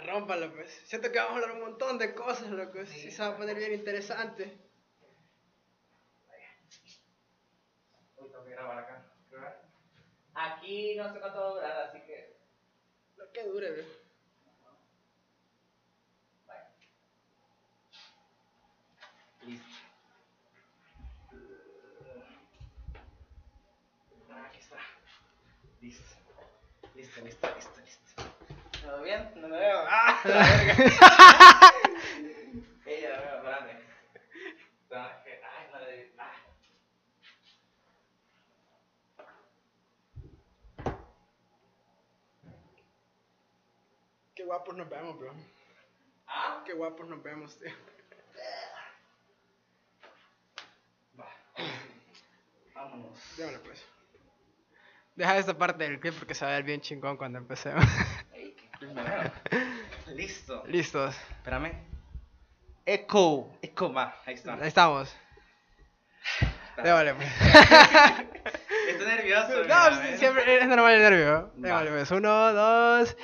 rómpalo, pues. Siento que vamos a hablar un montón de cosas, loco. Sí, Sí. se va a poner bien interesante. Uy, tengo que grabar acá. ¿Grabar? Aquí no sé cuánto va a durar, así que. Lo que dure, bro. Vaya. Listo. Ah, Aquí está. Listo, listo, listo, listo. ¿Todo bien? No me veo. ¡Ah! La verga. Ella, me veo, espérate. Ah, que- Ay, no le di. Ah. Qué guapos nos vemos, bro. Ah. Qué guapos nos vemos, tío. Va. Vámonos. Déjale, pues. Deja esta parte del clip porque se va a ver bien chingón cuando empecemos. Ey, Listo. Listos. Espérame. Echo. Echo, va. Ahí está. Ahí estamos. Déjale, pues. Estoy nervioso. No, mira, ¿ves? siempre es normal el nervio. Déjale, pues. Uno, dos.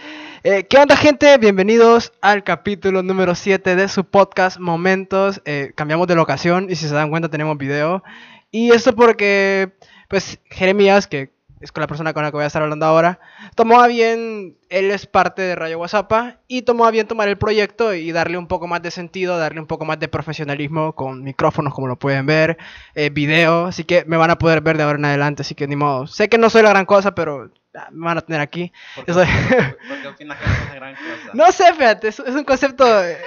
Eh, ¿Qué onda, gente? Bienvenidos al capítulo número 7 de su podcast Momentos. Eh, cambiamos de locación y si se dan cuenta tenemos video. Y esto porque, pues, Jeremías, que es con la persona con la que voy a estar hablando ahora, tomó a bien, él es parte de Rayo WhatsApp, y tomó a bien tomar el proyecto y darle un poco más de sentido, darle un poco más de profesionalismo con micrófonos, como lo pueden ver, eh, video, así que me van a poder ver de ahora en adelante, así que ni modo. Sé que no soy la gran cosa, pero ah, me van a tener aquí. ¿Por qué, Eso- por qué opinas que es una gran cosa? No sé, fíjate, es, es un concepto, eh,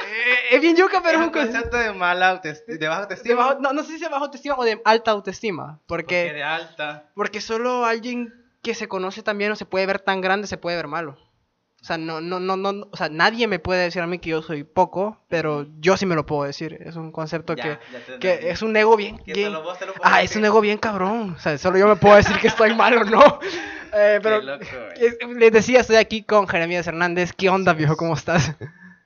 es bien yuca, pero es es un concepto... de mala autoestima. De baja de autoestima. bajo- no, no sé si de baja autoestima o de alta autoestima, Porque porque, de alta. porque solo alguien que se conoce también o se puede ver tan grande se puede ver malo. O sea, no, no, no, no, o sea, nadie me puede decir a mí que yo soy poco, pero yo sí me lo puedo decir. Es un concepto Ya, que, ya que es un ego bien, bien- ah, es un ego bien cabrón. O sea, solo yo me puedo decir que estoy malo, no. Eh, pero Qué loco, les decía, estoy aquí con Jeremías Hernández. ¿Qué onda, viejo? ¿Cómo estás?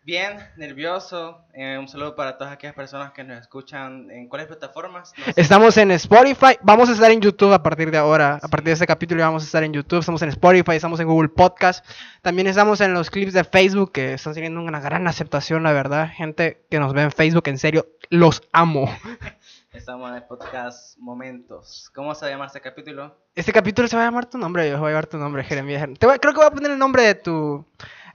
Bien, nervioso. Eh, un saludo para todas aquellas personas que nos escuchan en cuáles plataformas. No sé. Estamos en Spotify, vamos a estar en YouTube a partir de ahora, a partir de este capítulo vamos a estar en YouTube, estamos en Spotify, estamos en Google Podcast, también estamos en los clips de Facebook que están teniendo una gran aceptación, la verdad, gente que nos ve en Facebook, en serio, los amo. Estamos en el podcast Momentos. ¿Cómo se llama este capítulo? Este capítulo se va a llamar tu nombre, yo voy a llevar tu nombre, Jeremías. Creo que voy a poner el nombre de tu,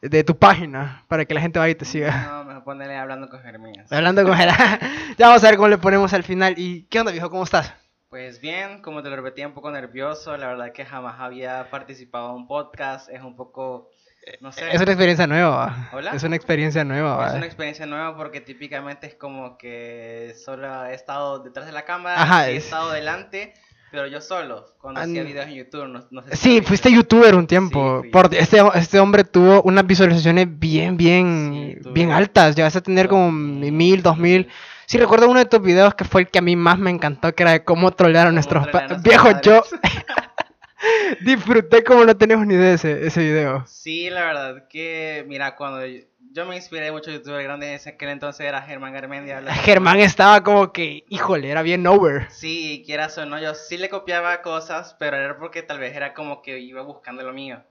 de tu página para que la gente vaya y te siga. No, mejor ponerle hablando con Jeremías. Hablando con él, ya vamos a ver cómo le ponemos al final. ¿Y qué onda, viejo? ¿Cómo estás? Pues bien, como te lo repetí, un poco nervioso. La verdad que jamás había participado en un podcast. Es un poco, no sé, Es una experiencia nueva. ¿Hola? Es una experiencia nueva. es una experiencia nueva porque típicamente es como que solo he estado detrás de la cámara, Ajá, he es- estado delante, pero yo solo, cuando Ah, hacía videos en YouTube. No, no sé si Sí, fuiste youtuber un tiempo. Sí. Por, este, este hombre tuvo unas visualizaciones bien, bien, Sí, bien altas. Llegaste a tener como mil, dos mil. Sí, recuerdo uno de tus videos que fue el que a mí más me encantó, que era de cómo trolear a nuestros nuestros Viejo, yo. disfruté como no tenemos ni idea de ese, ese video. Sí, la verdad que, mira, cuando yo, yo me inspiré de muchos youtubers grandes en aquel entonces era Germán Garmendia. Germán estaba como que, híjole, era bien over. Sí, quieras o no, yo sí le copiaba cosas, pero era porque tal vez era como que iba buscando lo mío.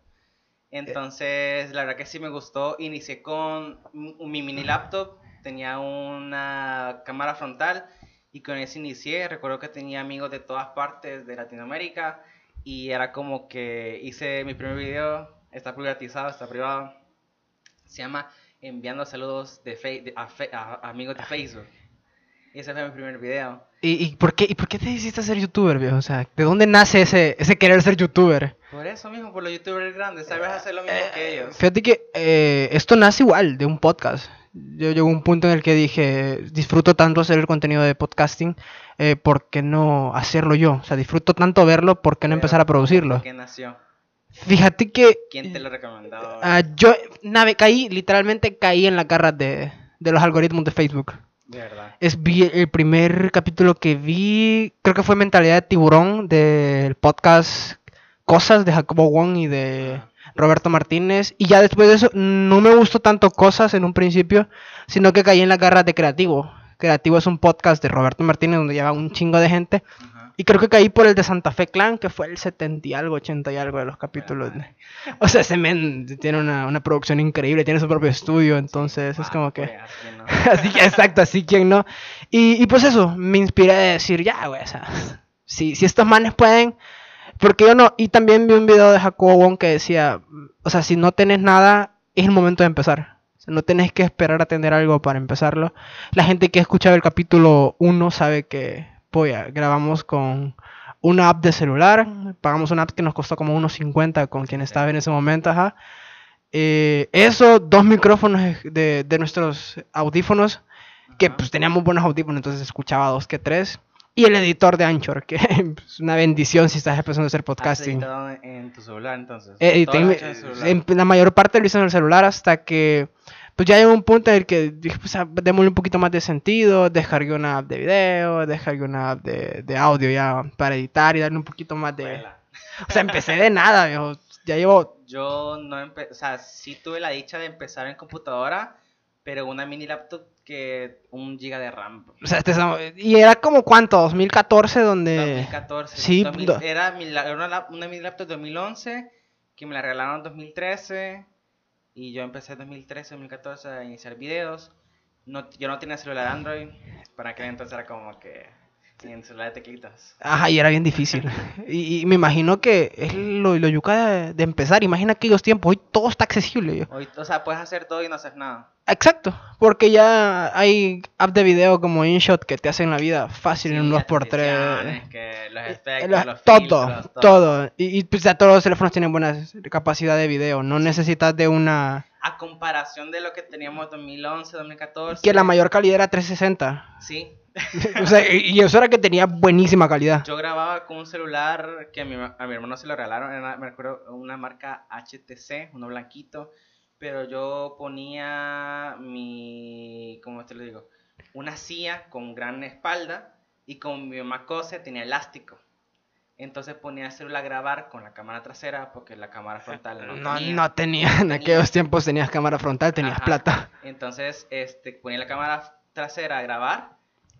Entonces, la verdad que sí me gustó. Inicié con mi mini laptop, tenía una cámara frontal y con eso inicié. Recuerdo que tenía amigos de todas partes de Latinoamérica y era como que hice mi primer video, está privatizado, está privado. Se llama Enviando saludos de de- a, a- amigos de Facebook. Ese fue mi primer video. ¿Y, y por qué, ¿Y por qué te decidiste ser youtuber, viejo? O sea, ¿de dónde nace ese, ese querer ser youtuber? Por eso mismo, por los youtubers grandes, sabes hacer lo mismo que ellos. Fíjate que eh, esto nace igual de un podcast. Yo llegó a un punto en el que dije, disfruto tanto hacer el contenido de podcasting, eh, ¿por qué no hacerlo yo? O sea, disfruto tanto verlo, ¿por qué no Pero, empezar a producirlo? ¿Quién nació? Fíjate que ¿Quién te lo recomendó? ah, yo nave caí, literalmente caí en las garras de, de los algoritmos de Facebook. De verdad. Es vi el primer capítulo que vi, creo que fue Mentalidad de Tiburón del podcast Cosas de Jacobo Wong y de. Roberto Martínez. Y ya después de eso no me gustó tanto Cosas en un principio, sino que caí en las garras de Creativo. Creativo es un podcast de Roberto Martínez donde lleva un chingo de gente. Y creo que caí por el de Santa Fe Clan, que fue el 70 y algo, 80 y algo de los capítulos. madre. O sea, ese men tiene una, una producción increíble, tiene su propio estudio, entonces es Ah, como que... pues, así, ¿no? así que, exacto, así quien no. Y, y pues eso, me inspiré a decir, ya, güey, o sea, si, si estos manes pueden, porque yo no. Y también vi un video de Jacobo Wong que decía, o sea, si no tenés nada, es el momento de empezar. O sea, no tenés que esperar a tener algo para empezarlo. La gente que ha escuchado el capítulo 1 sabe que, polla, grabamos con una app de celular, pagamos una app que nos costó como unos 50 con quien estaba en ese momento, ajá. Eh, eso, dos micrófonos de, de nuestros audífonos, que pues teníamos buenos audífonos, entonces escuchaba dos que tres. Y el editor de Anchor, que es una bendición si estás empezando a hacer ¿Has podcasting. en, tu celular entonces? Eh, en celular. en la mayor parte lo hice en el celular hasta que pues ya llegó un punto en el que dije, pues ah, démosle un poquito más de sentido, descargué una app de video, descargué una app de, de audio ya para editar y darle un poquito más de... Vuela. O sea, empecé de nada, viejo. Ya llevo... Yo no empecé, o sea, sí tuve la dicha de empezar en computadora, pero una mini laptop que un giga de RAM. O sea, este es- y era como cuánto, 2014 donde... 2014. sí, 2000 do- era, mi era una, lap- una mini laptop 2011 que me la regalaron en 2013 y yo empecé en 2013, 2014 a iniciar videos. No, yo no tenía celular Android, para aquel entonces era como que sin celular de teclitas. Ajá, y era bien difícil. Y, y me imagino que es lo, lo yuca de, de empezar. Imagina aquellos tiempos, hoy todo está accesible. yo. Hoy, o sea, puedes hacer todo y no hacer nada. Exacto, porque ya hay apps de video como InShot que te hacen la vida fácil en un Sí, 2x3. transiciones, que los Eh, efectos, los- los todo, filtros, todo. Y, y, pues ya todos los teléfonos tienen buena capacidad de video. No necesitas de una... A comparación de lo que teníamos en 2011, 2014. Que la mayor calidad era 360. Sí. o sea, y eso era que tenía buenísima calidad. Yo grababa con un celular que a mi, a mi hermano se lo regalaron. Era, me acuerdo, una marca HTC, uno blanquito. Pero yo ponía mi. ¿Cómo te lo digo? Una silla con gran espalda. Y con mi mamá cose tenía elástico. Entonces ponía el celular a grabar con la cámara trasera porque la cámara frontal no, No, tenía. no tenía, en aquellos tiempos tenías cámara frontal, tenías Ajá. plata. Entonces, este, ponía la cámara trasera a grabar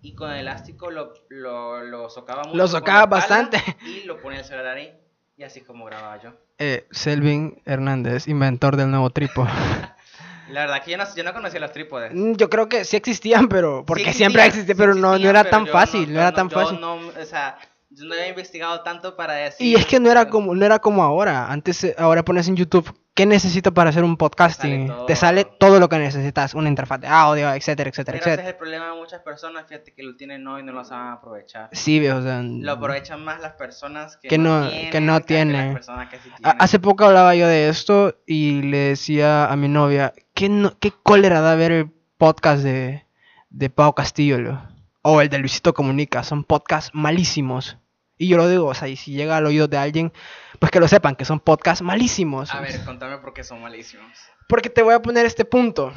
y con el elástico lo, lo, lo socava mucho. Lo socaba bastante. Y lo ponía el celular ahí. Y así como grababa yo. Eh, Selvin Hernández, inventor del nuevo tripo. La verdad que yo no, yo no conocía los trípodes. Mm, Yo creo que sí existían, pero porque Sí siempre existían, sí pero no, no era pero tan fácil, no, yo era tan fácil. no, o sea, yo no había investigado tanto para decir. Y es que no era como, no era como ahora. Antes, eh, ahora pones en YouTube, ¿qué necesito para hacer un podcasting? Te sale todo lo que necesitas, una interfaz de audio, etcétera, etcétera, Pero ese es etcétera. el problema de muchas personas, fíjate que lo tienen hoy y no lo saben aprovechar. Sí, viejo, o sea, Lo aprovechan más las personas que, Que no- tienen, que no que tienen. las personas que sí A- tienen. Hace poco hablaba yo de esto y le decía a mi novia, ¿qué, no- qué cólera da ver el podcast de, de Pau Castillo? lo? O el de Luisito Comunica, son podcasts malísimos. Y yo lo digo, o sea, y si llega al oído de alguien, pues que lo sepan, que son podcasts malísimos. A ver, contame por qué son malísimos. Porque te voy a poner este punto.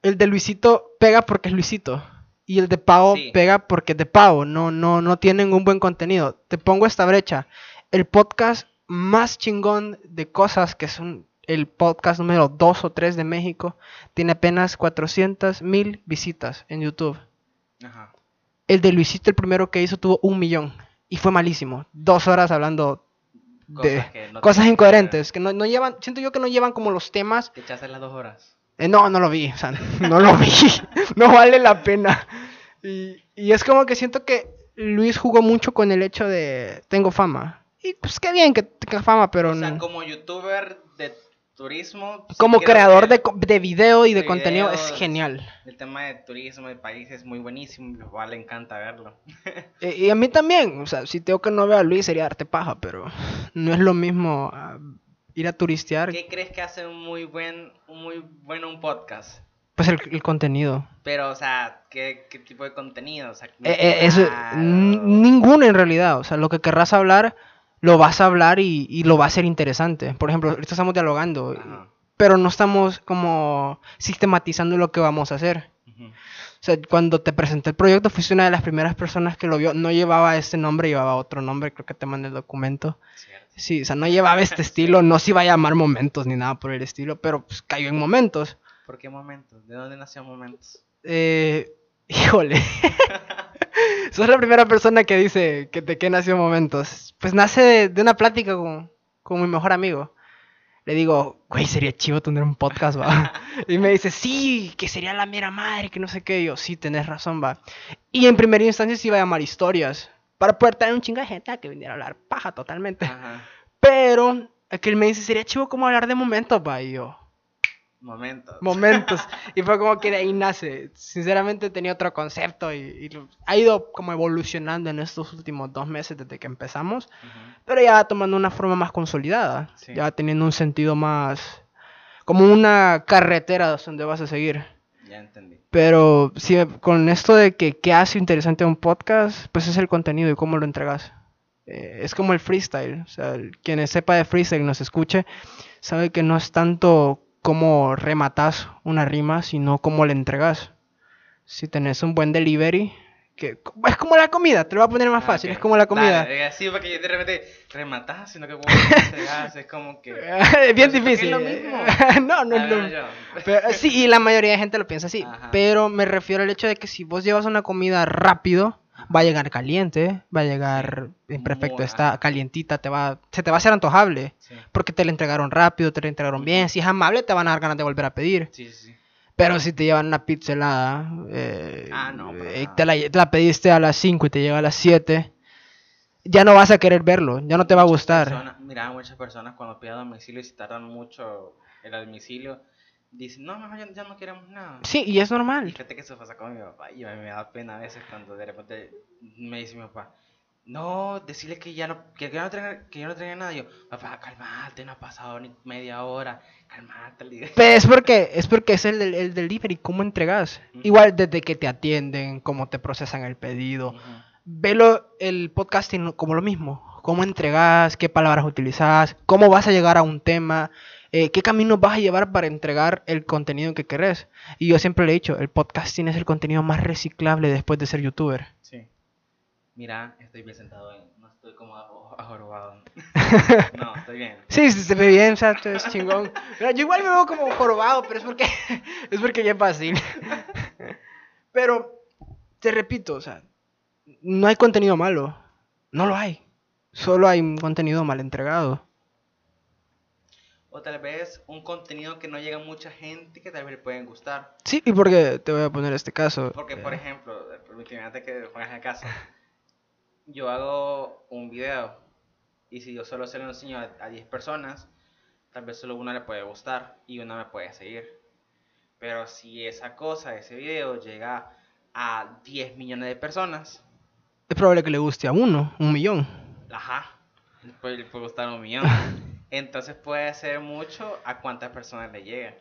El de Luisito pega porque es Luisito. Y el de Pau Sí. pega porque es de Pau. No, no, no tienen un buen contenido. Te pongo esta brecha. El podcast más chingón de cosas que son el podcast número 2 o 3 de México tiene apenas 400 mil visitas en YouTube. Ajá. El de Luisito, el primero que hizo, tuvo un millón. Y fue malísimo. Dos horas hablando de Cosas no incoherentes. Que no, no llevan, siento yo que no llevan como los temas Te echaste las dos horas. eh, no, no lo vi, o sea, no lo vi, no vale la pena. Y, y es como que siento que Luis jugó mucho con el hecho de tengo fama. Y pues qué bien que tenga fama, pero O sea, como youtuber de turismo. sí como creador de, de video y de, de contenido es genial. El tema de turismo de país es muy buenísimo. Igual le encanta verlo. Y a mí también, o sea, si tengo que no ver a Luis sería arte paja, pero no es lo mismo ah, ir a turistear, ¿Qué crees que hace un muy buen, un muy bueno un podcast? pues el, el contenido. Pero, o sea, ¿qué, qué tipo de contenido? O sea, Eh, eh, eso, ninguno en realidad. O sea, lo que querrás hablar, lo vas a hablar y, y lo va a ser interesante. Por ejemplo, ahorita estamos dialogando, Ajá. pero no estamos como sistematizando lo que vamos a hacer. O sea, cuando te presenté el proyecto, fuiste una de las primeras personas que lo vio. No llevaba este nombre, llevaba otro nombre, creo que te mandé el documento. Cierto. Sí, o sea, no llevaba este estilo, no se iba a llamar momentos ni nada por el estilo, pero pues cayó en momentos. ¿Por qué momentos? ¿De dónde nació momentos? Eh, híjole. Sos la primera persona que dice que qué nació Momentos. Pues nace de, de una plática con, con mi mejor amigo. Le digo, güey, sería chivo tener un podcast, va. Y me dice, sí, que sería la mera madre, que no sé qué. Y yo, sí, tenés razón, va. Y en primera instancia se iba a llamar historias. Para poder tener un chingo de gente que viniera a hablar paja totalmente. Ajá. Pero, que él me dice, sería chivo como hablar de momentos, va. Y yo, Momentos. momentos. Y fue como que de ahí nace. Sinceramente tenía otro concepto y, y ha ido como evolucionando en estos últimos dos meses desde que empezamos. Pero ya tomando una forma más consolidada. Sí. Ya teniendo un sentido más... Como una carretera donde vas a seguir. Ya entendí. Pero sí, con esto de que qué hace interesante un podcast, pues es el contenido y cómo lo entregas. Eh, es como el freestyle. O sea, quien sepa de freestyle y nos escuche, sabe que no es tanto cómo rematas una rima, sino cómo le entregas. Si tenés un buen delivery, que es como la comida, te lo voy a poner más Ah, fácil, es como la comida. Dale, eh, sí, porque yo de repente rematas, sino que como que entregas, es como que. es bien que difícil. es lo mismo. no, no A es lo. Pero, sí, y la mayoría de gente lo piensa así. Ajá. Pero me refiero al hecho de que si vos llevas una comida rápido, va a llegar caliente, va a llegar en perfecto está calientita, te va, se te va a hacer antojable. Sí, Porque te la entregaron rápido, te la entregaron bien. Si es amable, te van a dar ganas de volver a pedir. sí, sí. sí. Pero si te llevan una pizza helada, eh, Ah, no, te la, te la pediste a las 5 y te llega a las 7, ya no vas a querer verlo, ya no te va a gustar. personas- mira, muchas personas cuando piden domicilio y si tardan mucho el domicilio, dicen, no, mejor ya, ya no queremos nada. Sí, y es Y normal. fíjate que eso pasa con mi papá y a mí me da pena a veces cuando de repente me dice mi papá, no, decirle que ya no, que ya no traiga, que ya no traiga nada. Y yo, papá, calmate, no ha pasado ni media hora, calmate. Pero es porque es porque es el, el delivery, cómo entregas. Igual desde que te atienden, cómo te procesan el pedido. Velo el podcasting como lo mismo. Cómo entregas, qué palabras utilizas, cómo vas a llegar a un tema, eh, qué camino vas a llevar para entregar el contenido que querés. Y yo siempre le he dicho, el podcasting es el contenido más reciclable después de ser youtuber. Sí. Mira, estoy bien sentado, en- no estoy como ajo- ajorobado. no, estoy bien. Sí, sí, se ve bien, o sea, es chingón. Mira, yo igual me veo como jorobado, pero es porque, es porque ya es fácil. Pero, te repito, o sea, no hay contenido malo. No lo hay. Solo hay un contenido mal entregado. O tal vez un contenido que no llega a mucha gente que tal vez le pueden gustar. Sí, y porque te voy a poner este caso. Porque, por Eh, ejemplo, eh, permíteme antes que pongas el caso. Yo hago un video y si yo solo se lo enseño a, a 10 personas, tal vez solo una le puede gustar y una me puede seguir. Pero si esa cosa, ese video llega a 10 millones de personas, Es probable que le guste a uno, un millón. ajá, le puede, le puede gustar un millón. Entonces puede ser mucho a cuántas personas le llega.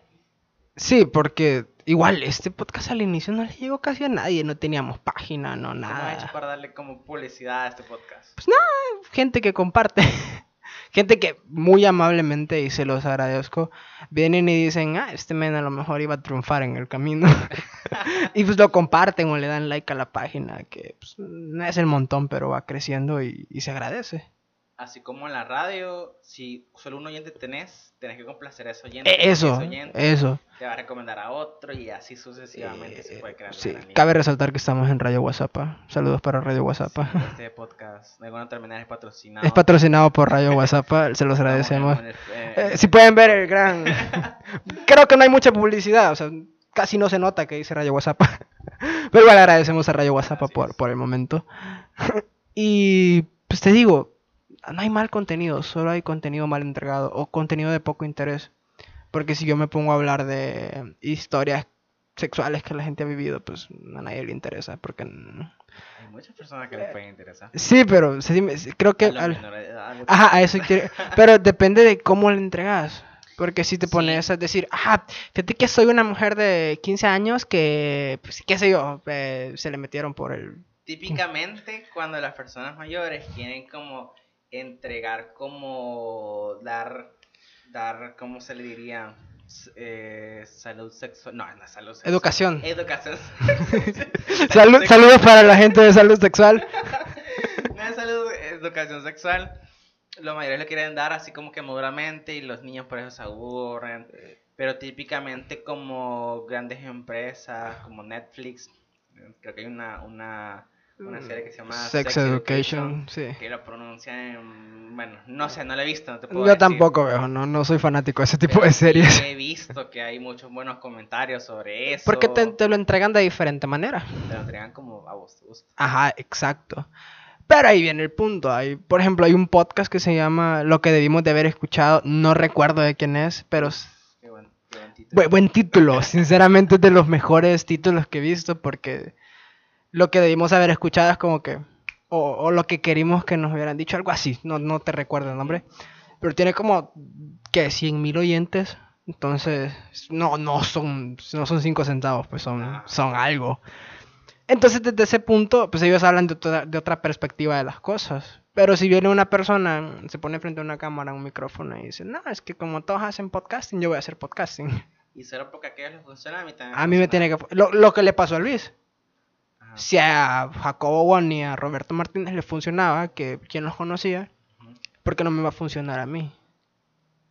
Sí, porque igual este podcast al inicio no le llegó casi a nadie. No teníamos página, no ¿Cómo has hecho nada. para darle como publicidad a este podcast? Pues nada, gente que comparte. Gente que muy amablemente, y se los agradezco, vienen y dicen, ah, este men a lo mejor iba a triunfar en el camino. y pues lo comparten o le dan like a la página, que pues, no es el montón, pero va creciendo y, y se agradece. Así como en la radio, si solo un oyente tenés, tenés que complacer a ese oyente. E- porque Eso, ese oyente eso. te va a recomendar a otro y así sucesivamente se Eh, puede crear sí, cabe resaltar que estamos en Radio WhatsApp. Saludos para Radio WhatsApp. Sí, Este podcast de alguna terminal es patrocinado. Es patrocinado por Radio WhatsApp, se los agradecemos. eh, Eh, si pueden ver el gran... Creo que no hay mucha publicidad, o sea, casi no se nota que dice Radio WhatsApp. Pero igual agradecemos a Radio WhatsApp por, por el momento. y pues te digo, no hay mal contenido, solo hay contenido mal entregado o contenido de poco interés. Porque si yo me pongo a hablar de historias sexuales que la gente ha vivido, pues a nadie le interesa. Porque... Hay muchas personas que les puede interesar. Sí, pero sí, creo que... A al- edad, Ajá, a eso quiero. Pero depende de cómo le entregas. Porque si te Sí. pones a decir, ah, fíjate que soy una mujer de 15 años que, pues, qué sé yo, eh, se le metieron por el... Típicamente cuando las personas mayores quieren como entregar como dar dar cómo se le diría eh, salud sexual no no salud sexual. Educación. educación. Salud, saludos para la gente de salud sexual. no es salud educación sexual. Los mayores le quieren dar así como que maduramente y los niños por eso se aburren. Pero típicamente como grandes empresas como Netflix creo que hay una una una serie que se llama Sex, Education, sí. que lo pronuncian en... Bueno, no sé, no la he visto, no te puedo Yo decir. tampoco veo, no, no soy fanático de ese tipo Pero de sí series. he visto que hay muchos buenos comentarios sobre eso. Porque te, te lo entregan de diferente manera. Te lo entregan como a vos te gusta. Ajá, exacto. Pero ahí viene el punto. Hay, por ejemplo, hay un podcast que se llama Lo que debimos de haber escuchado. No recuerdo de quién es, pero Qué buen, qué buen título. buen, buen título. Sinceramente es de los mejores títulos que he visto porque lo que debimos haber escuchado es como que... O, o lo que queríamos que nos hubieran dicho, algo así. No, no te recuerdo el nombre. Pero tiene como que 100 mil oyentes. Entonces, no, no son, no son 5 centavos, pues son, Ah. son algo. Entonces, desde ese punto, pues ellos hablan de otra, de otra perspectiva de las cosas. Pero si viene una persona, se pone frente a una cámara, un micrófono y dice, no, es que como todos hacen podcasting, yo voy a hacer podcasting. Y solo porque a aquellos les funciona, a mí también. A mí me tiene que... Lo, lo que le pasó a Luis. Ajá. Si a Jacobo Won y a Roberto Martínez les funcionaba, que quien los conocía, Ujú. ¿por qué no me va a funcionar a mí?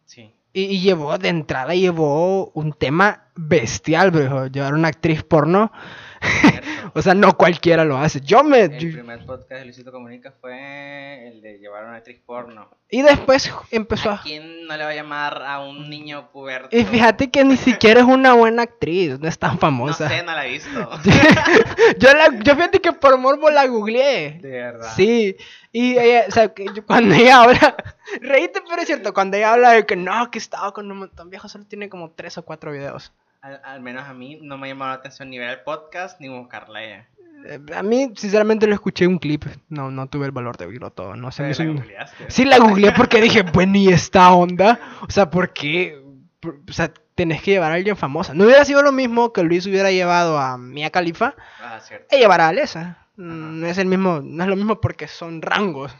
Sí. Y, y llevó, de entrada, llevó un tema bestial, bro. Llevar una actriz porno. O sea, no cualquiera lo hace. Yo me... El primer podcast de Luisito Comunica fue el de llevar a una actriz porno. y después empezó ¿A a... quién no le va a llamar a un niño puberto? Y fíjate que ni siquiera es una buena actriz, no es tan No famosa. sé, no la he visto. yo, la, yo fíjate que por morbo la googleé. De verdad. Sí, y ella, o sea, que yo- cuando ella habla, reíte, pero es cierto, cuando ella habla de que no, que estaba con un montón viejo, solo tiene como tres o cuatro videos. Al, al menos a mí no me ha llamado la atención ni ver el podcast ni buscarla a ella. Eh, A mí, sinceramente, lo escuché un clip, no, no tuve el valor de oírlo todo, no sé. Pero la un- googleaste. Sí, la googleé porque dije, bueno, ¿y esta onda? O sea, ¿por qué? Por- O sea, tenés que llevar a alguien famosa. No hubiera sido lo mismo que Luis hubiera llevado a Mia Khalifa Ah, cierto. e llevar a Alesa. No es el mismo, no es lo mismo porque son rangos.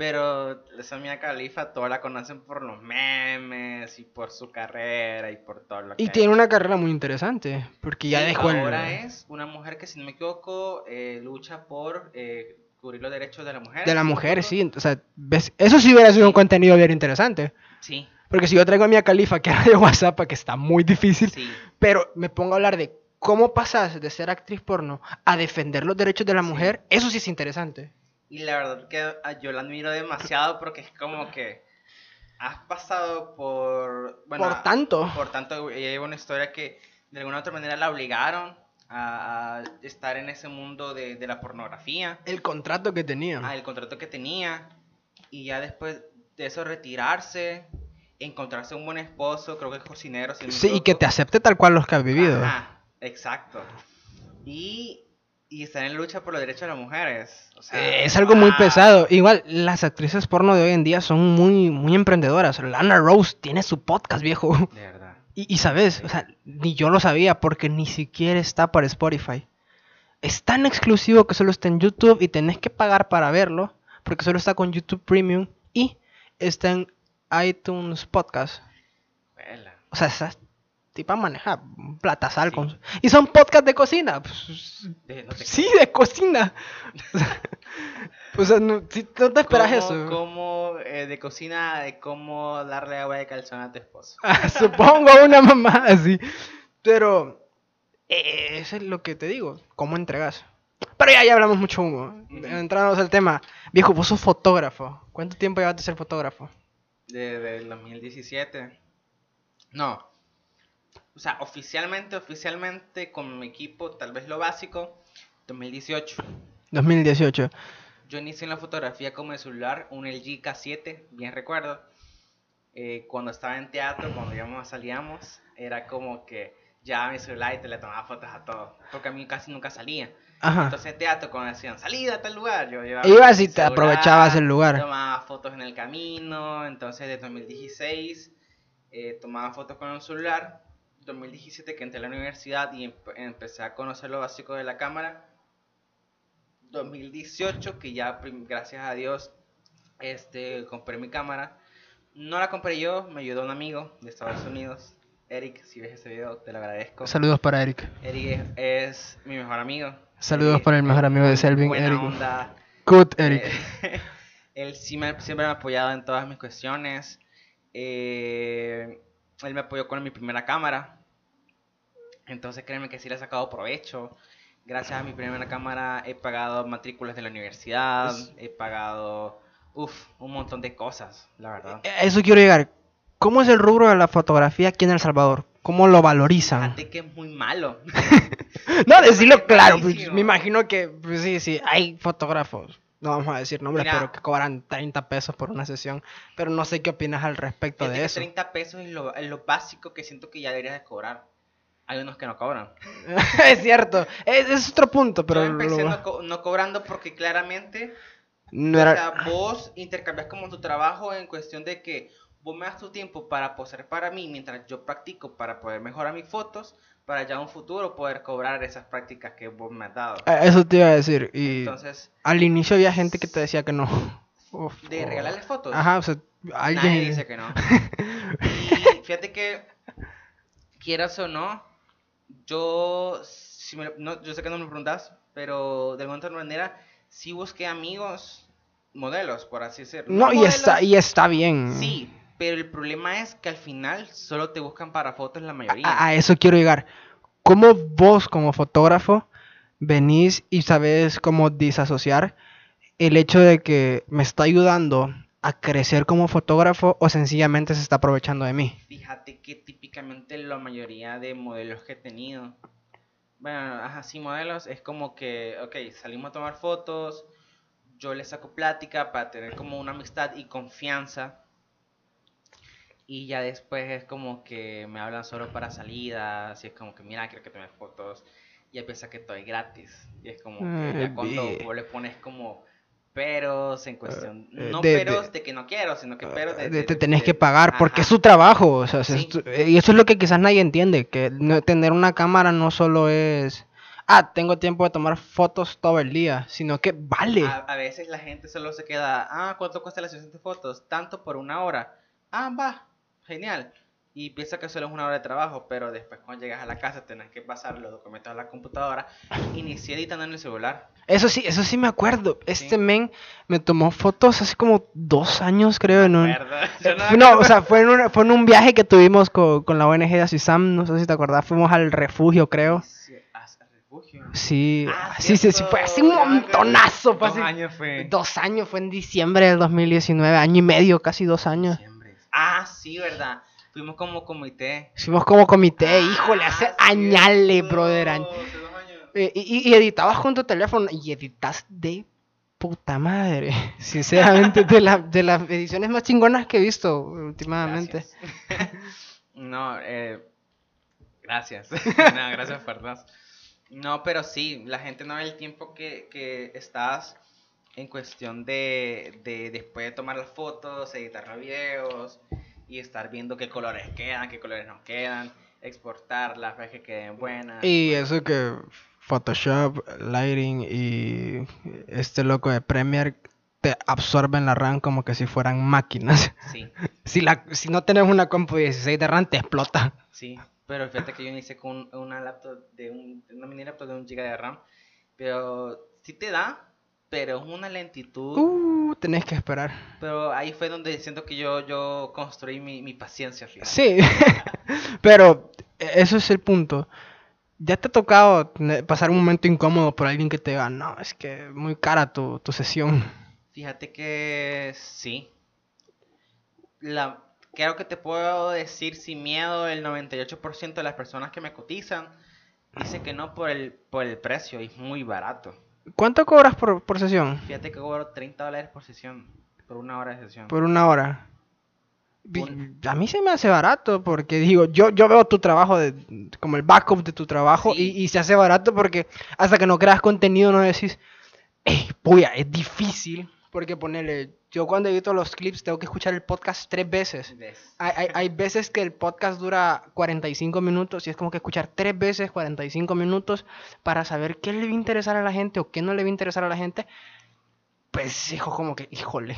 Pero esa Mia Khalifa todos la conocen por los memes y por su carrera y por todo lo que Y tiene hecho. una carrera muy interesante, porque ya Sí, dejó el... Ahora es una mujer que, si no me equivoco, eh, lucha por eh, cubrir los derechos de la mujer. De la ¿sí me mujer, sí. O sea, ¿ves? eso sí hubiera sido un contenido bien interesante. Sí, Porque si yo traigo a Mia Khalifa, que era de WhatsApp, que está muy difícil, sí. pero me pongo a hablar de cómo pasas de ser actriz porno a defender los derechos de la mujer, eso sí es interesante. Y la verdad que yo la admiro demasiado porque es como que has pasado por... Bueno, Por tanto. Por tanto, ella lleva una historia que de alguna u otra manera la obligaron a, estar en ese mundo de, de la pornografía. El contrato que tenía. a el contrato que tenía y ya después de eso retirarse, encontrarse un buen esposo, creo que es cocinero. si no sí, y que te acepte tal cual los que has vivido. Ajá, exacto. Y, y estar en lucha por los derechos de las mujeres. o sea, Eh, es algo muy wow. pesado. Igual, las actrices porno de hoy en día son muy, muy emprendedoras. Lana Rose tiene su podcast, viejo. De verdad. Y, y sabes, o sea, ni yo lo sabía porque ni siquiera está para Spotify. Es tan exclusivo que solo está en YouTube y tenés que pagar para verlo porque solo está con YouTube Premium y está en iTunes Podcast. Vela. O sea, esa tipa maneja un platasal con... Y son podcasts de cocina. Pues, De- no te- sí, de cocina. o sea, no, si no te esperas ¿Cómo- eso. cómo, eh, de cocina, de cómo darle agua de calzón a tu esposo. Ah, Supongo una mamá así. Pero eh, eso es lo que te digo. ¿Cómo entregas? Pero ya, ya hablamos mucho humo. Entramos al tema. Viejo, vos sos fotógrafo. ¿Cuánto tiempo llevaste a ser fotógrafo? Desde el 2017. No. O sea, oficialmente, oficialmente con mi equipo, tal vez lo básico, 2018. 2018. Yo inicié en la fotografía como de celular, un LG K7, bien recuerdo. Eh, cuando estaba en teatro, cuando íbamos, salíamos, era como que ya mi celular y te le tomaba fotos a todo. Porque a mí casi nunca salía. Ajá. Entonces en teatro, cuando decían salida a tal lugar, yo llevaba Ibas mi y te aprovechabas el lugar. Tomaba fotos en el camino. Entonces de 2016 eh, tomaba fotos con el celular. 2017 que entré a la universidad y empe- empecé a conocer lo básico de la cámara. 2018 que ya gracias a Dios este compré mi cámara. No la compré yo, me ayudó un amigo de Estados Unidos. Eric, si ves este video, te lo agradezco. Saludos para Eric. Eric es, es mi mejor amigo. Saludos Eric para el mejor amigo de Selvin, buena Eric. onda. Good, Eric. Eh, él sí me- siempre me ha apoyado en todas mis cuestiones. Eh, él me apoyó con mi primera cámara. Entonces créeme que sí le he sacado provecho. gracias a mi primera cámara he pagado matrículas de la universidad, he pagado, uff, un montón de cosas, la verdad. A Eso quiero llegar. ¿Cómo es el rubro de la fotografía aquí en El Salvador? ¿Cómo lo valorizan? Fíjate que es muy malo. No, decirlo claro. pues, me imagino que, pues, sí, sí, hay fotógrafos. No vamos a decir nombres, Mira. pero que cobran 30 pesos por una sesión. Pero no sé qué opinas al respecto de eso. 30 pesos es lo, es lo básico que siento que ya deberías de cobrar. Hay unos que no cobran. es cierto. Es, es otro punto, pero Yo empecé lo- no, co- no cobrando porque claramente no O era... sea, vos intercambias como tu trabajo en cuestión de que vos me das tu tiempo para posar para mí mientras yo practico para poder mejorar mis fotos, para ya en un futuro poder cobrar esas prácticas que vos me has dado. Eh, Eso te iba a decir. Y Entonces, al inicio había gente que te decía que no. Uf, de oh. regalarle fotos, Ajá, o sea, alguien... nadie dice que no. Y fíjate que, quieras o no, yo, si me no, yo sé que no me preguntas, pero de alguna manera, sí busqué amigos modelos, por así decirlo. No, y modelos, está, y está bien. Sí, pero el problema es que al final solo te buscan para fotos la mayoría. A, a eso quiero llegar. ¿Cómo vos como fotógrafo venís y sabes cómo disasociar el hecho de que me está ayudando a crecer como fotógrafo o sencillamente se está aprovechando de mí? Fíjate que típicamente la mayoría de modelos que he tenido, bueno, ajá, sí, modelos, es como que, ok, salimos a tomar fotos, yo les saco plática para tener como una amistad y confianza. Y ya después es como que me hablan solo para salidas, y es como que, mira, quiero que tomes fotos, y empieza que todo es gratis. Y es como que ya cuando bien. vos le pones como peros en cuestión, eh, no de- de- peros de, que no quiero, sino que peros de... De- de- te de- tenés de- que pagar porque es ajá. su trabajo. O sea, es Sí. tu- y eso es lo que quizás nadie entiende, que no- tener una cámara no solo es, ah, tengo tiempo de tomar fotos todo el día, sino que vale. A, a veces la gente solo se queda, ah, ¿cuánto cuesta la sesión de fotos? Tanto por una hora. Ah, va, genial. Y piensa que solo es una hora de trabajo, pero después cuando llegas a la casa tenés que pasar los documentos a la computadora. Inicié editando en el celular. Eso sí, eso sí me acuerdo. Este Sí. men me tomó fotos hace como dos años, creo, en un... No, No, o sea, fue en, un, fue en un viaje que tuvimos con, con la ONG de Asisam, no sé si te acordás, fuimos al refugio, creo. Sí, hasta refugio. Sí, Ah, sí, sí, sí, fue hace un montonazo. Fue Dos así- años fue. Dos años, fue en diciembre del 2019, año y medio, casi dos años. Ah, sí, ¿verdad? Fuimos como comité. Fuimos como comité, Ah, híjole, hace añales, cierto, brother. añ- hace dos años. Eh, y, y editabas con tu teléfono y editas de puta madre. Sinceramente, de, la- de las ediciones más chingonas que he visto últimamente. No, eh, gracias. no, gracias, Fernández. No, pero sí, la gente no ve el tiempo que, que estás en cuestión de, de después de tomar las fotos, editar los videos y estar viendo qué colores quedan, qué colores no quedan, exportarlas, ver que queden buenas. Y eso que Photoshop, Lighting y este loco de Premiere te absorben la RAM como que si fueran máquinas. Sí, Si, la, si no tienes una compu de 16 de RAM, te explota. sí. Pero fíjate que yo inicié con una laptop de un, una mini laptop de un giga de RAM. Pero sí te da, pero es una lentitud. Uh, tenés que esperar. Pero ahí fue donde siento que yo, yo construí mi, mi paciencia, fíjate. Sí, pero eso es el punto. ¿Ya te ha tocado tener- pasar un momento incómodo por alguien que te diga, no, es que es muy cara tu, tu sesión? Fíjate que sí. La, creo que te puedo decir sin miedo, el 98% de las personas que me cotizan dice que no por el, por el precio, es muy barato. ¿Cuánto cobras por, por sesión? Fíjate que cobro 30 dólares por sesión, por una hora de sesión. Por una hora. Un- A mí se me hace barato porque digo, yo, yo veo tu trabajo de, como el backup de tu trabajo Sí. y, y se hace barato porque hasta que no creas contenido no decís, "Ey, puya, es difícil porque ponerle, yo cuando edito los clips tengo que escuchar el podcast tres veces. Hay, hay, hay veces que el podcast dura 45 minutos y es como que escuchar tres veces 45 minutos para saber qué le va a interesar a la gente o qué no le va a interesar a la gente. Pues, hijo, como que, híjole.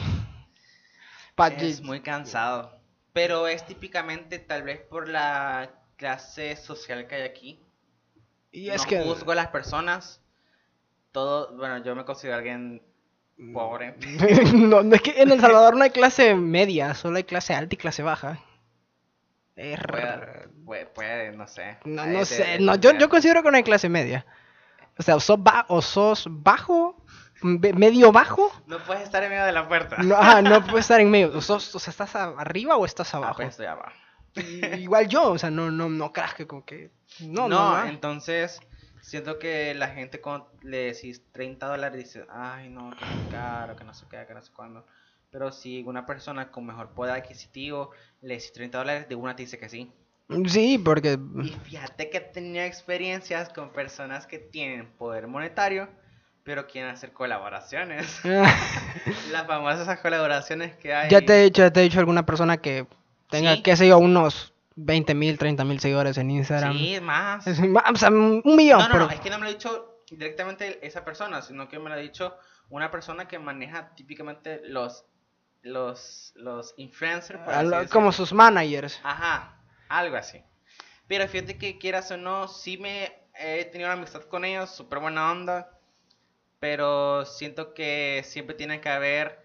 Es muy cansado. Pero es típicamente tal vez por la clase social que hay aquí. y es no que... juzgo a las personas. Todo, bueno, yo me considero alguien pobre. no, no es que en El Salvador no hay clase media, solo hay clase alta y clase baja. Es Puede, raro. puede, puede, no sé. No, sé, no, yo, yo considero que no hay clase media. O sea, o sos, ba- o sos bajo, me- medio bajo. No puedes estar en medio de la puerta. No, no puedes estar en medio. O, sos, o sea, ¿estás arriba o estás Ah, abajo? pues estoy abajo. Igual yo, o sea, no, no, no creas que como que... No, no, no. entonces siento que la gente cuando le decís 30 dólares dice, ay no, que es caro, que no sé qué, que no sé cuándo. Pero si una persona con mejor poder adquisitivo le decís 30 dólares, de una te dice que sí. Sí, porque... Y fíjate que he tenido experiencias con personas que tienen poder monetario, pero quieren hacer colaboraciones. Las famosas colaboraciones que hay. ya te he dicho, ya te he dicho alguna persona que tenga, Sí. qué sé yo, unos 20 mil, 30 mil seguidores en Instagram. Sí, más. Es ma- o sea, un millón. No, no, pero- no, es que no me lo ha dicho directamente esa persona, sino que me lo ha dicho una persona que maneja típicamente los los los influencers por a así lo- decirlo. como sus managers. Ajá, algo así. Pero fíjate que quieras o no, sí me he tenido una amistad con ellos, súper buena onda, pero siento que siempre tiene que haber,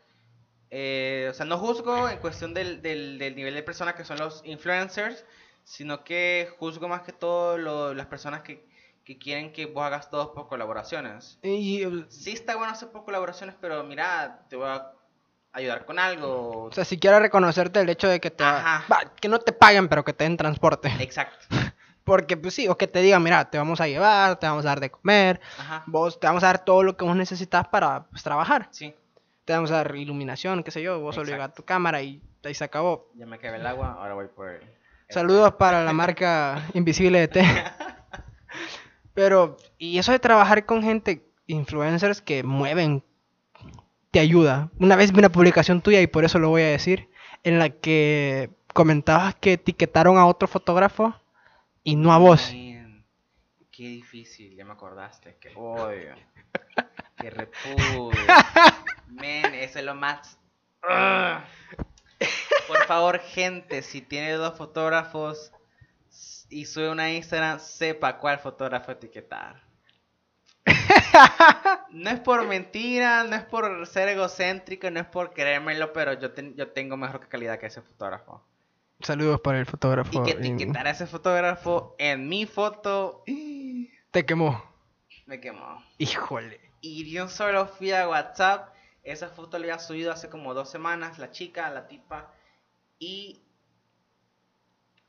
eh, o sea, no juzgo en cuestión del, del, del nivel de personas que son los influencers, sino que juzgo más que todo lo- las personas que, que quieren que vos hagas todos por colaboraciones. Y, eh, Sí está bueno hacer por colaboraciones, pero mira, te voy a ayudar con algo. o sea, si quiero reconocerte el hecho de que te... Ajá. va, que no te paguen, pero que te den transporte. Exacto. Porque, pues sí, o que te digan, mira, te vamos a llevar, te vamos a dar de comer, Ajá. vos te vamos a dar todo lo que vos necesitas para pues, trabajar. Sí. Te vamos a dar iluminación, qué sé yo, vos solo llegas a tu cámara y ahí se acabó. Ya me quedé el agua, ahora voy por el... Saludos para la marca Invisible de Té. Pero, y eso de trabajar con gente, influencers que mueven, te ayuda. Una vez vi una publicación tuya y por eso lo voy a decir, en la que comentabas que etiquetaron a otro fotógrafo y no a vos. Man, qué difícil, ya me acordaste. Qué odio. Qué repudio. Men, eso es lo más... Ugh. Por favor, gente, si tiene dos fotógrafos y sube una Instagram, sepa cuál fotógrafo etiquetar. No es por mentira, no es por ser egocéntrico, no es por creérmelo, pero yo, yo tengo mejor calidad que ese fotógrafo. Saludos para el fotógrafo. Y que etiquetar a ese fotógrafo en mi foto Te quemó. me quemó. Híjole. Y yo solo fui a WhatsApp. Esa foto la había subido hace como dos semanas, la chica, la tipa. Y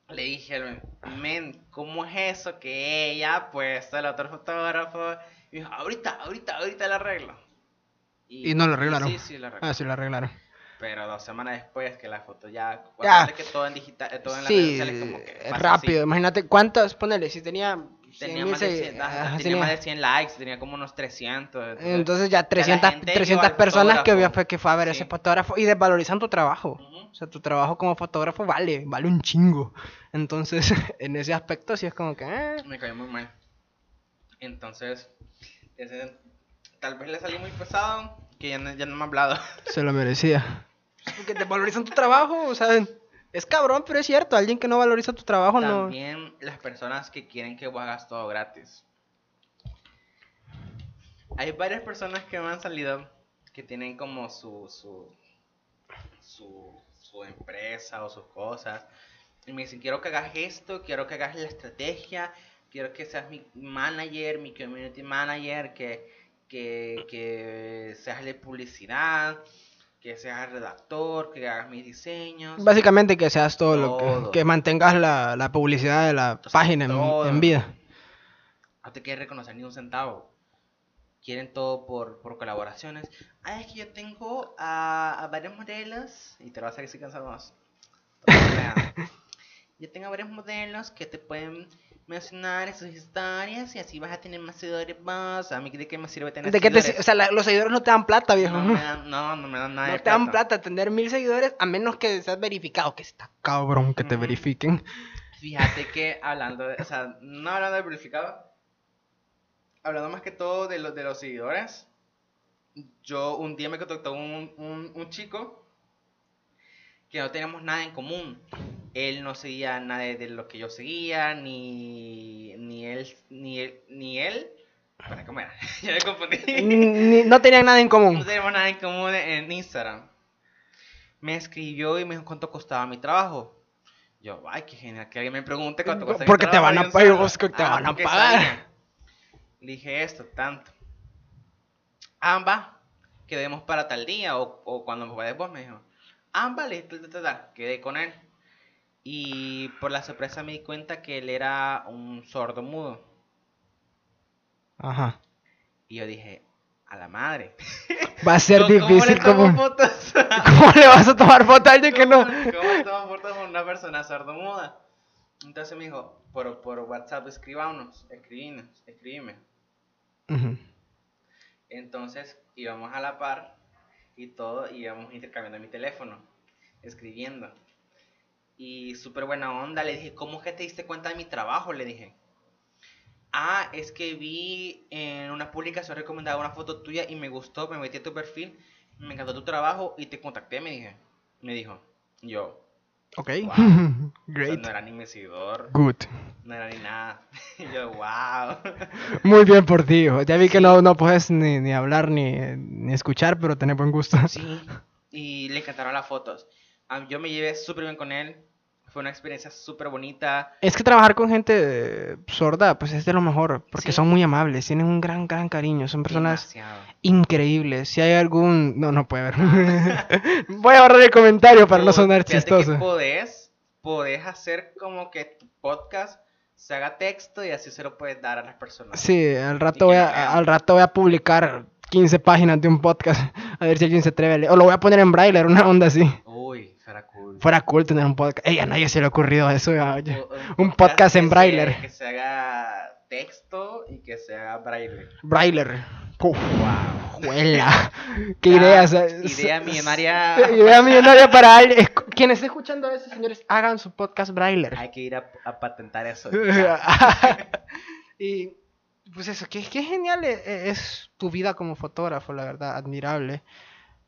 le dije, men, ¿cómo es eso que ella ha puesto el otro fotógrafo? Y me dijo, ahorita, ahorita, ahorita la arreglo. Y no lo arreglaron. Sí, sí, la arreglaron. Ah, sí, lo arreglaron. Pero dos semanas después que la foto ya... Ya. que todo en digital, eh, todo en las redes Sí, sociales como que rápido. así. Imagínate cuántas, ponele, si tenía... Tenía 100,000 más, de segui- 100, ajá, ajá, tenía tenía- más de 100 likes, tenía como unos 300. Entonces ya 300, gente 300 vio al personas que, vio, que fue a ver Sí. ese fotógrafo y desvalorizan tu trabajo. O sea, tu trabajo como fotógrafo vale, vale un chingo. Entonces, en ese aspecto sí es como que... eh, Me cayó muy mal. Entonces, ese- tal vez le salí muy pesado, que ya no, ya no me ha hablado. se lo merecía. Porque desvalorizan tu trabajo, o sea, es cabrón, pero es cierto, alguien que no valoriza tu trabajo no... También las personas que quieren que vos hagas todo gratis. Hay varias personas que me han salido que tienen como su, su, su, su empresa o sus cosas. Y me dicen, quiero que hagas esto, quiero que hagas la estrategia, quiero que seas mi manager, mi community manager, que, que, que seas de publicidad, que seas redactor, que hagas mis diseños. Básicamente que seas todo, lo que... Que mantengas la, la publicidad de la página en, vida. no te quieren reconocer ni un centavo. Quieren todo por, por colaboraciones. Ah, es que yo tengo a, a varios modelos. Y te lo vas a decir cansado más. Yo tengo varios modelos que te pueden mencionar en sus historias y así vas a tener más seguidores más. A mí de qué me sirve tener ¿De qué te, seguidores? o sea, la- los seguidores no te dan plata, viejo. no, me dan, no, no me dan nada No de te dan plata. tener mil seguidores a menos que seas verificado. Que está cabrón que te verifiquen. Fíjate que hablando de, o sea, no hablando de verificado, hablando más que todo de los de los seguidores, yo un día me contactó un, un, un chico que no teníamos nada en común. Él no seguía nada de, lo que yo seguía, ni, ni él, ni él, ni él. Para ¿cómo era? ya me confundí. Ni- no tenían nada en No común. tenemos nada en común en Instagram. Me escribió y me dijo cuánto costaba mi trabajo. Yo, ay, qué genial que alguien me pregunte cuánto cuesta mi Porque te trabajo van a pagar, te Ah, van a pagar. Le dije esto, tanto. Ambas, quedemos para tal día o, o cuando me puedes vos, me dijo. Ambas, le tal, tal, tal, tal. quedé con él. Y por la sorpresa me di cuenta que él era un sordo mudo. Ajá. Y yo dije, a la madre. Va a ser ¿Cómo- cómo le difícil como... fotos? ¿Cómo le vas a tomar foto a alguien que no? ¿Cómo, le tomo fotos a una persona sordomuda? Entonces me dijo, por, por WhatsApp escribámonos, escribinos, escribime. Ujú. Entonces íbamos a la par y todo, íbamos intercambiando mi teléfono, escribiendo. Y súper buena onda, le dije, ¿cómo es que te diste cuenta de mi trabajo? Le dije. Ah, es que vi en una publicación recomendada una foto tuya y me gustó, me metí a tu perfil, me encantó tu trabajo y te contacté, me dije. Me dijo, yo, Ok. Wow. o sea, Great. no era ni mi seguidor, Good. no era ni nada. Y yo, wow. Muy bien por ti, hijo. Ya vi que no, no puedes ni, ni hablar ni, ni escuchar, pero tenés buen gusto. Sí, y le encantaron las fotos. Ah, Yo me llevé súper bien con él. Fue una experiencia súper bonita. Es que trabajar con gente eh, sorda, pues es de lo mejor, porque Sí. son muy amables, tienen un gran, gran cariño, son personas Demasiado. increíbles. Si hay algún... No, no puede haber. Voy a borrar el comentario para no Po- sonar chistoso. Que podés, podés hacer como que tu podcast se haga texto y así se lo puedes dar a las personas. Sí, al rato, voy a, al rato voy a publicar 15 páginas de un podcast, a ver si alguien se atreve a leer. O lo voy a poner en braille, una onda así. Cool. Fuera cool tener un podcast. Ey, a nadie se le ha ocurrido eso. oye. Un podcast en braille. Que se haga texto y que se haga braille. Brailler. Uf, Wow. juela. Qué Ya, ideas. eh, idea millonaria. Idea millonaria para alguien. Es- Quien esté escuchando eso, señores, hagan su podcast Brailler. Hay que ir a, a patentar eso. y pues eso, que genial e- es tu vida como fotógrafo, la verdad, admirable.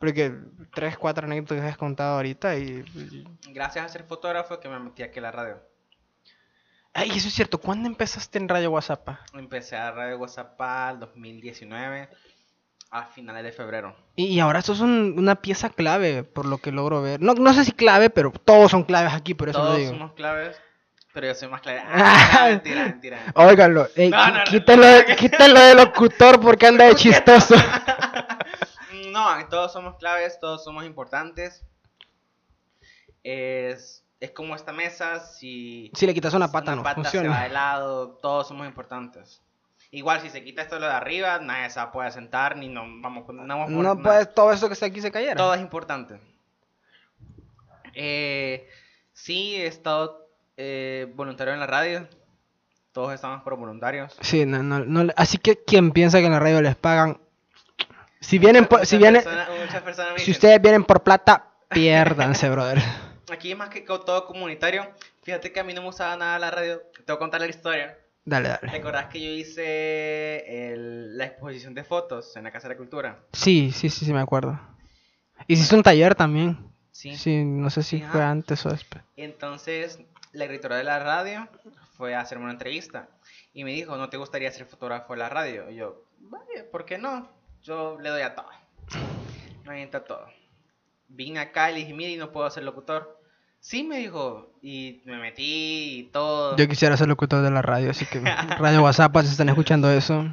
Porque tres, cuatro anécdotas que has contado ahorita y... Gracias a ser fotógrafo que me metí aquí a la radio. Ay, eso es cierto, ¿cuándo empezaste en Radio WhatsApp? Empecé a Radio WhatsApp al 2019, a finales de febrero. Y, ahora sos un- una pieza clave, por lo que logro ver. No, no sé si clave, pero todos son claves aquí, por eso lo Todos digo. somos claves, pero yo soy más clave. Ah, mentira, mentira. Óiganlo, No, no, no. quítenlo, de, quítenlo de locutor porque anda de chistoso. No, todos somos claves, todos somos importantes. Es, es como esta mesa, si Si le quitas una pata, no se va funciona. de lado, todos somos importantes. Igual si se quita esto de arriba, nadie se poder sentar, ni no vamos, no vamos a No nada. puedes, todo eso que está aquí se cayera. Todo es importante. Eh, sí, he estado eh, voluntario en la radio. Todos estamos por voluntarios. Sí, no, no, no así que quien piensa que en la radio les pagan, si vienen, por, si vienen, me si dicen, ustedes vienen por plata, piérdanse, brother. Aquí es más que todo comunitario. Fíjate que a mí no me gustaba nada la radio. Te voy a contar la historia. Dale, ¿Te dale. acordás que yo hice el- la exposición de fotos en la Casa de la Cultura? Sí, sí, sí, sí, me acuerdo. Hiciste un taller también. Sí. Sí, no sé si fue antes o después. Entonces, la directora de la radio fue a hacerme una entrevista y me dijo, ¿no te gustaría ser fotógrafo de la radio? Y yo, ¿por qué no? Yo le doy a todo. Me aviento a todo. Vine acá y le dije, mire, no puedo ser locutor. Sí, me dijo, y me metí y todo. Yo quisiera ser locutor de la radio, así que Radio WhatsApp, si están escuchando eso,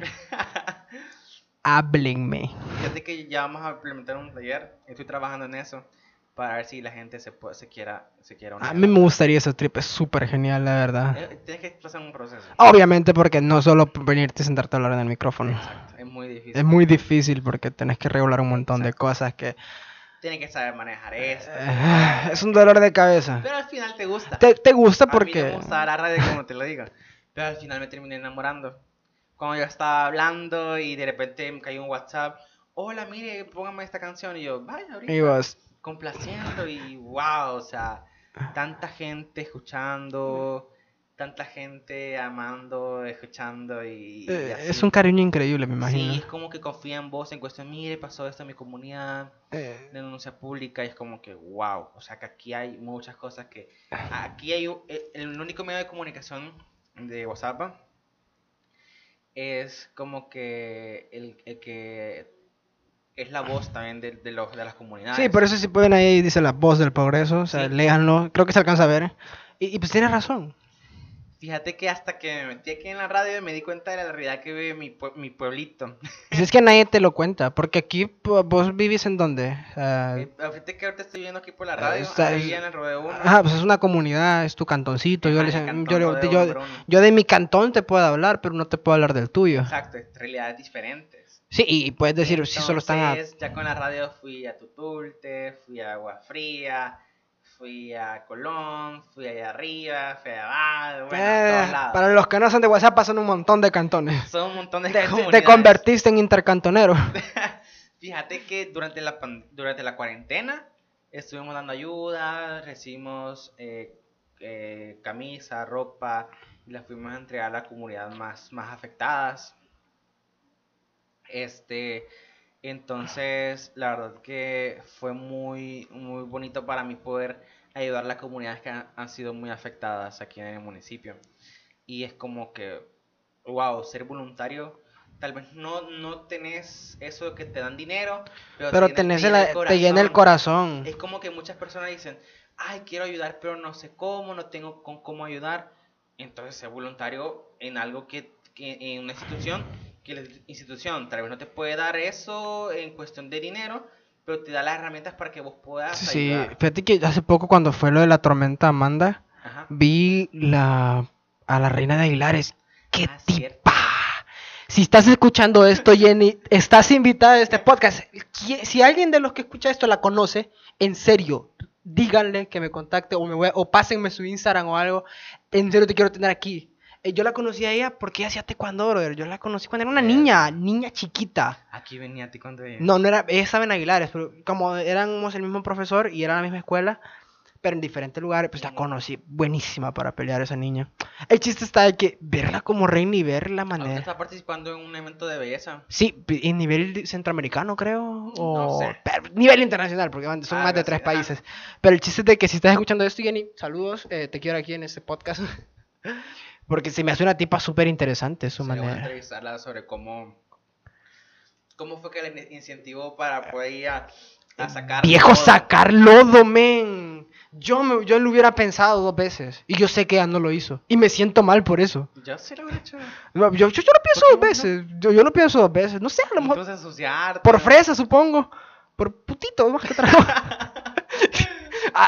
háblenme. Fíjate que ya vamos a implementar un taller, estoy trabajando en eso, para ver si la gente se, puede, se quiera, se quiera A unir. mí me gustaría ese trip, es súper genial, la verdad. Eh, Tienes que pasar un proceso. Obviamente porque no solo venirte y sentarte a hablar en el micrófono. Exacto, es muy difícil. Es muy difícil porque tenés que regular un montón de Exacto. cosas que... Tienes que saber manejar esto. eh, es un dolor de cabeza. Pero al final te gusta. Te, te gusta A mí porque... me gustaba la radio, como te lo digo. Pero al final me terminé enamorando. Cuando yo estaba hablando y de repente me cayó un WhatsApp. Hola, mire, póngame esta canción. Y yo, vaya, ahorita. Y vos, Complaciendo y wow, o sea, tanta gente escuchando, tanta gente amando, escuchando y, y eh, es un cariño increíble, me imagino. Sí, es como que confía en vos en cuestión, mire, pasó esto en mi comunidad, Eh, denuncia pública, y es como que, wow, o sea que aquí hay muchas cosas que... Aquí hay un- el, el único medio de comunicación de WhatsApp es como que el, el que es la voz también de, de, los, de las comunidades. sí, por eso si pueden ahí dice la voz del progreso, o sea, Sí. léanlo, creo que se alcanza a ver. Y, y pues tienes razón. Fíjate que hasta que me metí aquí en la radio me di cuenta de la realidad que vive mi, pue- mi pueblito. Si es que nadie te lo cuenta, porque aquí vos vivís en dónde? Eh, Fíjate que ahorita estoy viendo aquí por la Ah, radio, está- ahí en el Rodeo 1. Ajá, pues es una comunidad, es tu cantoncito. Yo, le- cantón yo, Rodeo yo- yo de mi cantón te puedo hablar, pero no te puedo hablar del tuyo. Exacto, es realidades diferentes. Sí, y puedes decir, si solo están a... Ya con la radio fui a Tutulte, fui a Agua Fría, fui a Colón, fui allá arriba, fui a abajo, bueno, a Eh, todos lados. para los que no son de WhatsApp, son un montón de cantones. Son un montón de Te, te- te comunidades. convertiste en intercantonero. Fíjate que durante la, durante la cuarentena estuvimos dando ayuda, recibimos eh, eh, camisa, ropa, y las fuimos a entregar a la comunidad más, más afectadas. Este, entonces, la verdad que fue muy, muy bonito para mí poder ayudar a las comunidades que han, han sido muy afectadas aquí en el municipio. Y es como que, wow, ser voluntario, tal vez no, no tenés eso de que te dan dinero, pero, Pero tenés te llena te llena el corazón. Es como que muchas personas dicen, ay, quiero ayudar, pero no sé cómo, no tengo con cómo ayudar. Entonces, ser voluntario en algo que, que- en una institución, que la institución tal vez no te puede dar eso en cuestión de dinero, pero te da las herramientas para que vos puedas Sí, ayudar. fíjate que hace poco cuando fue lo de la tormenta Amanda, Ajá. vi la a la reina de Aguilares. ¡Qué Ah, cierto. tipa! Si estás escuchando esto, Jenny, estás invitada a este podcast. Si alguien de los que escucha esto la conoce, en serio, díganle que me contacte o me voy a- o pásenme su Instagram o algo. En serio te quiero tener aquí. Eh, yo la conocí a ella porque ella hacía taekwondo, brother. Yo la conocí cuando era una niña, niña chiquita. Aquí venía a cuando ella. No, no era, ella estaba en Aguilares, pero como éramos el mismo profesor y era la misma escuela, pero en diferentes lugares, pues la conocí. Buenísima para pelear esa niña. El chiste está de que verla como reina y ver la manera. está participando en un evento de belleza. Sí, en nivel centroamericano creo, o sé. pero nivel internacional, porque son más de tres países. Pero el chiste es de que si estás escuchando esto, Jenny, saludos, eh, te quiero aquí en este podcast. porque se me hace una tipa súper interesante su Sería bueno manera. entrevistarla sobre cómo, cómo fue que le incentivó para poder ir a, a sacar. Viejo, todo. sacar lodo, men. Yo, me, yo lo hubiera pensado dos veces. Y yo sé que ella no lo hizo. Y me siento mal por eso. Yo sí lo hubiera hecho. No, Yo, yo, yo no pienso ¿Por qué dos no? veces. Yo, yo no pienso dos veces. No sé, a lo mejor por fresa, supongo. Por putito, más que otra cosa. Ah,